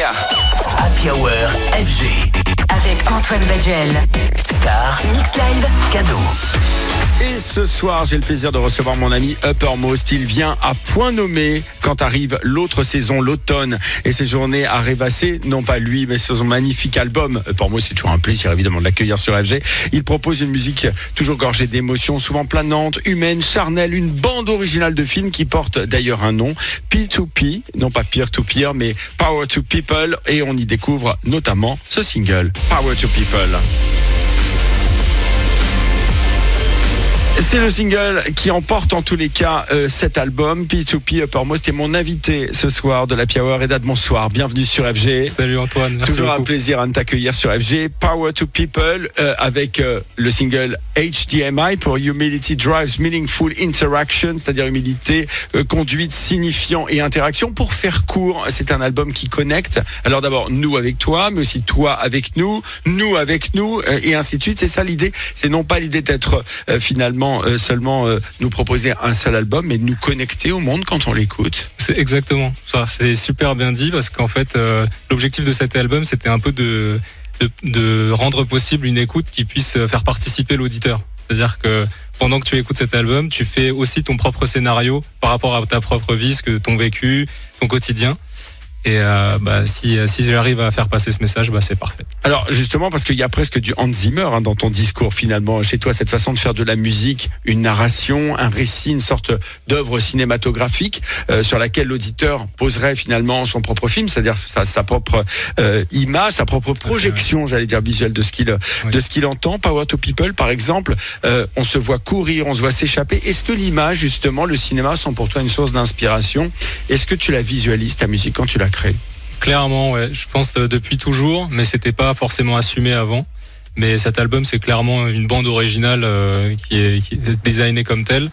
Happy Hour FG. Antoine Baduel. Star. Mix Live. Cadeau. Et ce soir, j'ai le plaisir de recevoir mon ami Uppermost. Il vient à point nommé quand arrive l'autre saison, l'automne. Et ses journées à rêvasser, non pas lui, mais son magnifique album. Uppermost, c'est toujours un plaisir évidemment de l'accueillir sur FG. Il propose une musique toujours gorgée d'émotions, souvent planante, humaine, charnelle, une bande originale de film qui porte d'ailleurs un nom, P2P, non pas peer to peer, mais Power to People. Et on y découvre notamment ce single, Power to People. C'est le single qui emporte en tous les cas euh, cet album, P2P Uppermost, est mon invité ce soir de la Hour. Edad, bonsoir, bienvenue sur FG. Salut Antoine, merci Toujours un plaisir à t'accueillir sur FG. Power to People euh, avec euh, le single HDMI pour Humility Drives Meaningful Interaction, c'est-à-dire humilité, conduite, signifiant et interaction. Pour faire court, c'est un album qui connecte. Alors d'abord, nous avec toi, mais aussi toi avec nous, nous avec nous, et ainsi de suite. C'est ça l'idée. C'est non pas l'idée d'être finalement euh, seulement euh, nous proposer un seul album, mais de nous connecter au monde quand on l'écoute. C'est exactement ça, c'est super bien dit parce qu'en fait, euh, l'objectif de cet album, c'était un peu de, de, de rendre possible une écoute qui puisse faire participer l'auditeur. C'est-à-dire que pendant que tu écoutes cet album, tu fais aussi ton propre scénario par rapport à ta propre vie, ce que ton vécu, ton quotidien. Et euh, bah, si, si j'arrive à faire passer ce message, bah, c'est parfait. Alors justement parce qu'il y a presque du Hans Zimmer hein, dans ton discours finalement chez toi cette façon de faire de la musique une narration un récit une sorte d'œuvre cinématographique euh, sur laquelle l'auditeur poserait finalement son propre film c'est-à-dire sa, sa propre euh, image sa propre projection j'allais dire visuelle de ce qu'il Oui. de ce qu'il entend Power to People par exemple euh, on se voit courir on se voit s'échapper est-ce que l'image justement le cinéma sont pour toi une source d'inspiration? Est-ce que tu la visualises ta musique quand tu la Clairement, ouais. Je pense euh, depuis toujours, mais c'était pas forcément assumé avant. Mais cet album, c'est clairement une bande originale euh, qui, est, qui est designée comme telle.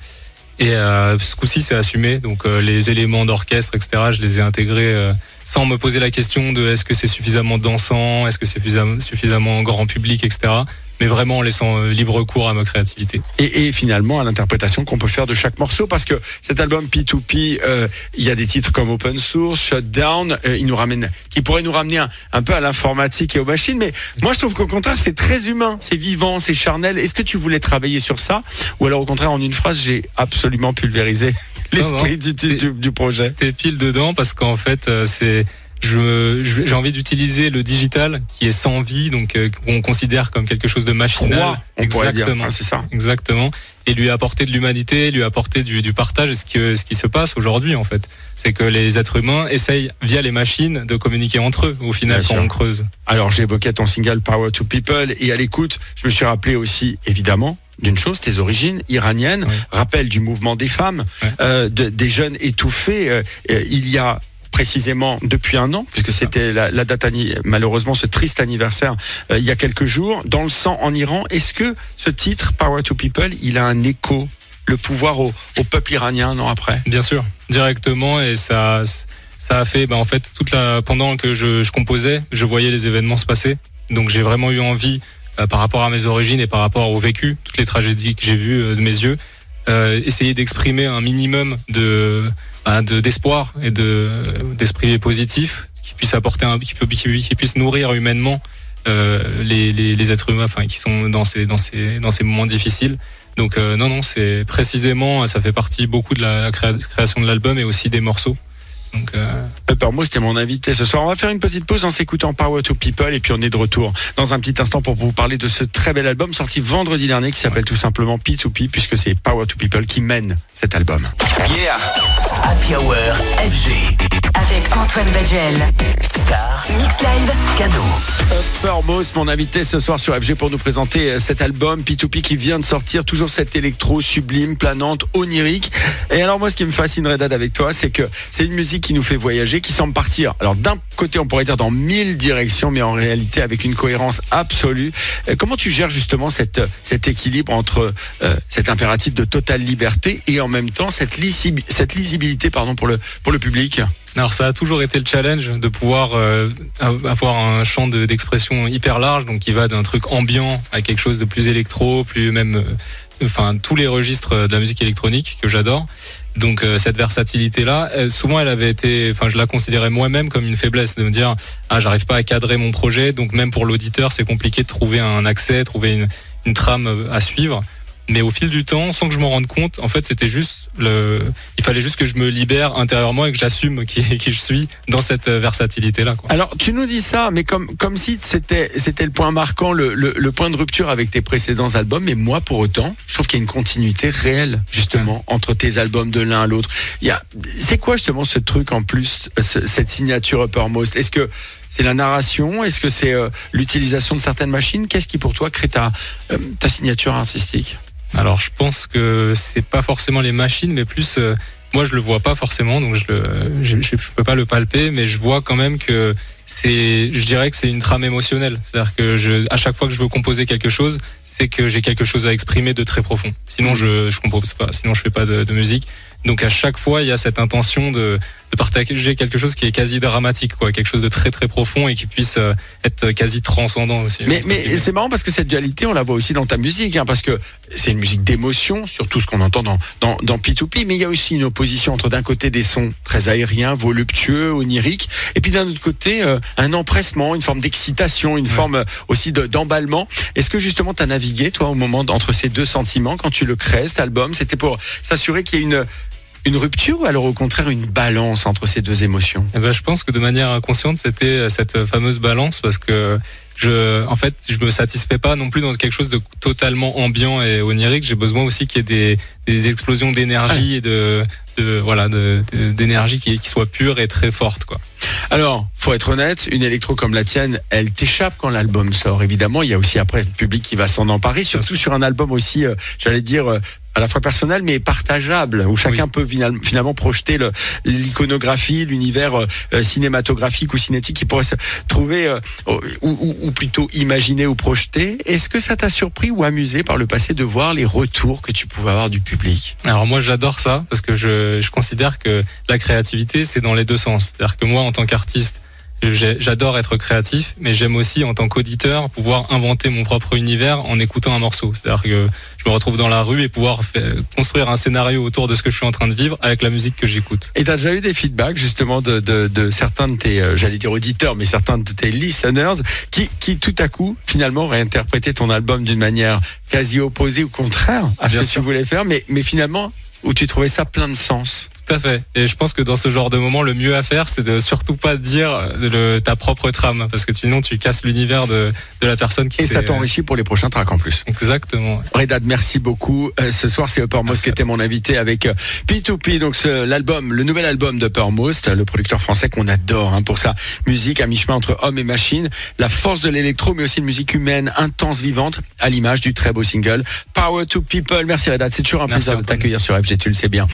Et euh, ce coup-ci, c'est assumé. Donc les éléments d'orchestre, etc., je les ai intégrés sans me poser la question de est-ce que c'est suffisamment dansant, est-ce que c'est suffisamment, grand public, etc. Mais vraiment en laissant euh, libre cours à ma créativité. et, finalement à l'interprétation qu'on peut faire de chaque morceau parce que cet album P2P euh, il y a des titres comme Open Source, Shutdown euh, il nous ramène qui pourrait nous ramener un peu à l'informatique et aux machines mais moi je trouve qu'au contraire c'est très humain c'est vivant c'est charnel est-ce que tu voulais travailler sur ça? Ou alors au contraire en une phrase j'ai absolument pulvérisé l'esprit du, du, du- du projet T'es pile dedans parce qu'en fait, euh, c'est je je- j'ai envie d'utiliser le digital qui est sans vie, donc euh, qu'on considère comme quelque chose de machinal. Froid, on Exactement. Ah, c'est ça Exactement. Et lui apporter de l'humanité, lui apporter du, du partage. Et ce, que, ce qui se passe aujourd'hui, en fait, c'est que les êtres humains essayent, via les machines, de communiquer entre eux, au final, Bien quand sûr. on creuse. Alors j'évoquais ton single Power to People et à l'écoute, je me suis rappelé aussi évidemment d'une chose, tes origines iraniennes, Oui. rappel du mouvement des femmes, euh, de- des jeunes étouffés. euh, euh, il y a précisément depuis un an, puisque c'était la, la date malheureusement ce triste anniversaire euh, il y a quelques jours, dans le sang en Iran. Est-ce que ce titre Power to People, il a un écho, le pouvoir au, au peuple iranien un an après? Bien sûr, directement. Et ça, ça a fait, bah, en fait, toute la, pendant que je, je composais, je voyais les événements se passer. Donc j'ai vraiment eu envie, par rapport à mes origines et par rapport au vécu, toutes les tragédies que j'ai vues euh, de mes yeux, euh, essayer d'exprimer un minimum de bah, de- d'espoir et de d'esprit positif qui puisse apporter un qui, qui, puisse nourrir humainement euh, les, les, les êtres humains enfin qui sont dans ces dans ces dans ces moments difficiles. Donc euh, non non c'est précisément ça fait partie beaucoup de la, la créa- création de l'album et aussi des morceaux donc euh, c'était mon invité ce soir. On va faire une petite pause en s'écoutant Power to People et puis on est de retour dans un petit instant pour vous parler de ce très bel album sorti vendredi dernier qui s'appelle tout simplement P2P puisque c'est Power to People qui mène cet album. Yeah. Happy Hour FG. Avec Antoine Baduel. Star. Mix Live. Cadeau. Uppermost, mon invité ce soir sur FG pour nous présenter euh, cet album P2P qui vient de sortir, toujours cette électro sublime, planante, onirique. Et alors moi ce qui me fascine Redad avec toi, c'est que c'est une musique qui nous fait voyager, qui semble partir. Alors d'un côté on pourrait dire dans mille directions, mais en réalité avec une cohérence absolue. Euh, Comment tu gères justement cette, cet équilibre entre euh, cet impératif de totale liberté et en même temps cette lisibilité pardon, pour, le, pour le public Alors ça a toujours été le challenge de pouvoir euh, avoir un champ de- d'expression hyper large, donc qui va d'un truc ambiant à quelque chose de plus électro, plus même, euh, enfin tous les registres de la musique électronique que j'adore. Donc euh, cette versatilité là, souvent elle avait été, enfin je la considérais moi-même comme une faiblesse de me dire ah j'arrive pas à cadrer mon projet, donc même pour l'auditeur c'est compliqué de trouver un accès, trouver une trame à suivre. Mais au fil du temps, sans que je m'en rende compte, en fait, c'était juste le. Il fallait juste que je me libère intérieurement et que j'assume qui, qui je suis dans cette versatilité-là. Alors, tu nous dis ça, mais comme comme si c'était c'était le point marquant, le, le, le, point de rupture avec tes précédents albums. Mais moi, pour autant, je trouve qu'il y a une continuité réelle justement entre tes albums de l'un à l'autre. Il y a. C'est quoi justement ce truc en plus, cette signature Uppermost? Est-ce que c'est la narration? Est-ce que c'est euh, l'utilisation de certaines machines? Qu'est-ce qui pour toi crée ta, euh, ta signature artistique? Alors je pense que c'est pas forcément les machines, mais plus euh, moi je le vois pas forcément, donc je le je, je, peux pas le palper, mais je vois quand même que c'est je dirais que c'est une trame émotionnelle. C'est-à-dire que à chaque fois que je veux composer quelque chose, c'est que j'ai quelque chose à exprimer de très profond. Sinon je je compose pas, sinon je fais pas de, musique. Donc à chaque fois, il y a cette intention de, de partager quelque chose qui est quasi dramatique, quoi, quelque chose de très très profond et qui puisse euh, être quasi transcendant aussi. Mais, mais c'est marrant parce que cette dualité, on la voit aussi dans ta musique, hein, parce que c'est une musique d'émotion, surtout ce qu'on entend dans, dans, dans P2P, mais il y a aussi une opposition entre d'un côté des sons très aériens, voluptueux, oniriques, et puis d'un autre côté euh, un empressement, une forme d'excitation, une forme euh, aussi d'emballement. Est-ce que justement tu as navigué, toi, au moment entre ces deux sentiments, quand tu le crées, cet album, c'était pour s'assurer qu'il y ait une une rupture ou alors au contraire une balance entre ces deux émotions? Eh ben, Je pense que de manière inconsciente, c'était euh, cette fameuse balance parce que je, en fait, je me satisfais pas non plus dans quelque chose de totalement ambiant et onirique. J'ai besoin aussi qu'il y ait des, des explosions d'énergie et de, de voilà, d'énergie de, qui, qui soit pure et très forte, quoi. Alors, faut être honnête, une électro comme la tienne, elle t'échappe quand l'album sort. Évidemment, il y a aussi après le public qui va s'en emparer, surtout sur un album aussi, euh, j'allais dire, euh, à la fois personnel mais partageable, où chacun peut finalement projeter l'iconographie, l'univers euh, cinématographique ou cinétique qui pourrait se trouver, ou, ou, plutôt imaginer ou projeter. Est-ce que ça t'a surpris ou amusé par le passé de voir les retours que tu pouvais avoir du public? Alors moi j'adore ça parce que je, je considère que la créativité c'est dans les deux sens. C'est-à-dire que moi en tant qu'artiste, j'adore être créatif, mais j'aime aussi en tant qu'auditeur pouvoir inventer mon propre univers en écoutant un morceau. C'est-à-dire que je me retrouve dans la rue et pouvoir construire un scénario autour de ce que je suis en train de vivre avec la musique que j'écoute. Et tu as déjà eu des feedbacks justement de, de, de certains de tes, euh, j'allais dire auditeurs, mais certains de tes listeners qui, qui tout à coup finalement réinterprétaient ton album d'une manière quasi opposée ou contraire à ce que tu voulais faire, mais, mais finalement où tu trouvais ça plein de sens? Tout à fait. Et je pense que dans ce genre de moment, le mieux à faire, c'est de surtout pas dire le, ta propre trame, parce que sinon tu casses l'univers de, de la personne qui. Et ça t'enrichit pour les prochains tracks en plus. Exactement. Redad, merci beaucoup. Euh, ce soir, c'est Uppermost qui était mon invité avec P2P, euh, donc l'album, le nouvel album d'Uppermost, le producteur français qu'on adore hein, pour sa musique à mi-chemin entre homme et machine, la force de l'électro, mais aussi une musique humaine, intense, vivante, à l'image du très beau single Power to People. Merci Redad, c'est toujours un plaisir de t'accueillir sur FG, tu le sais bien.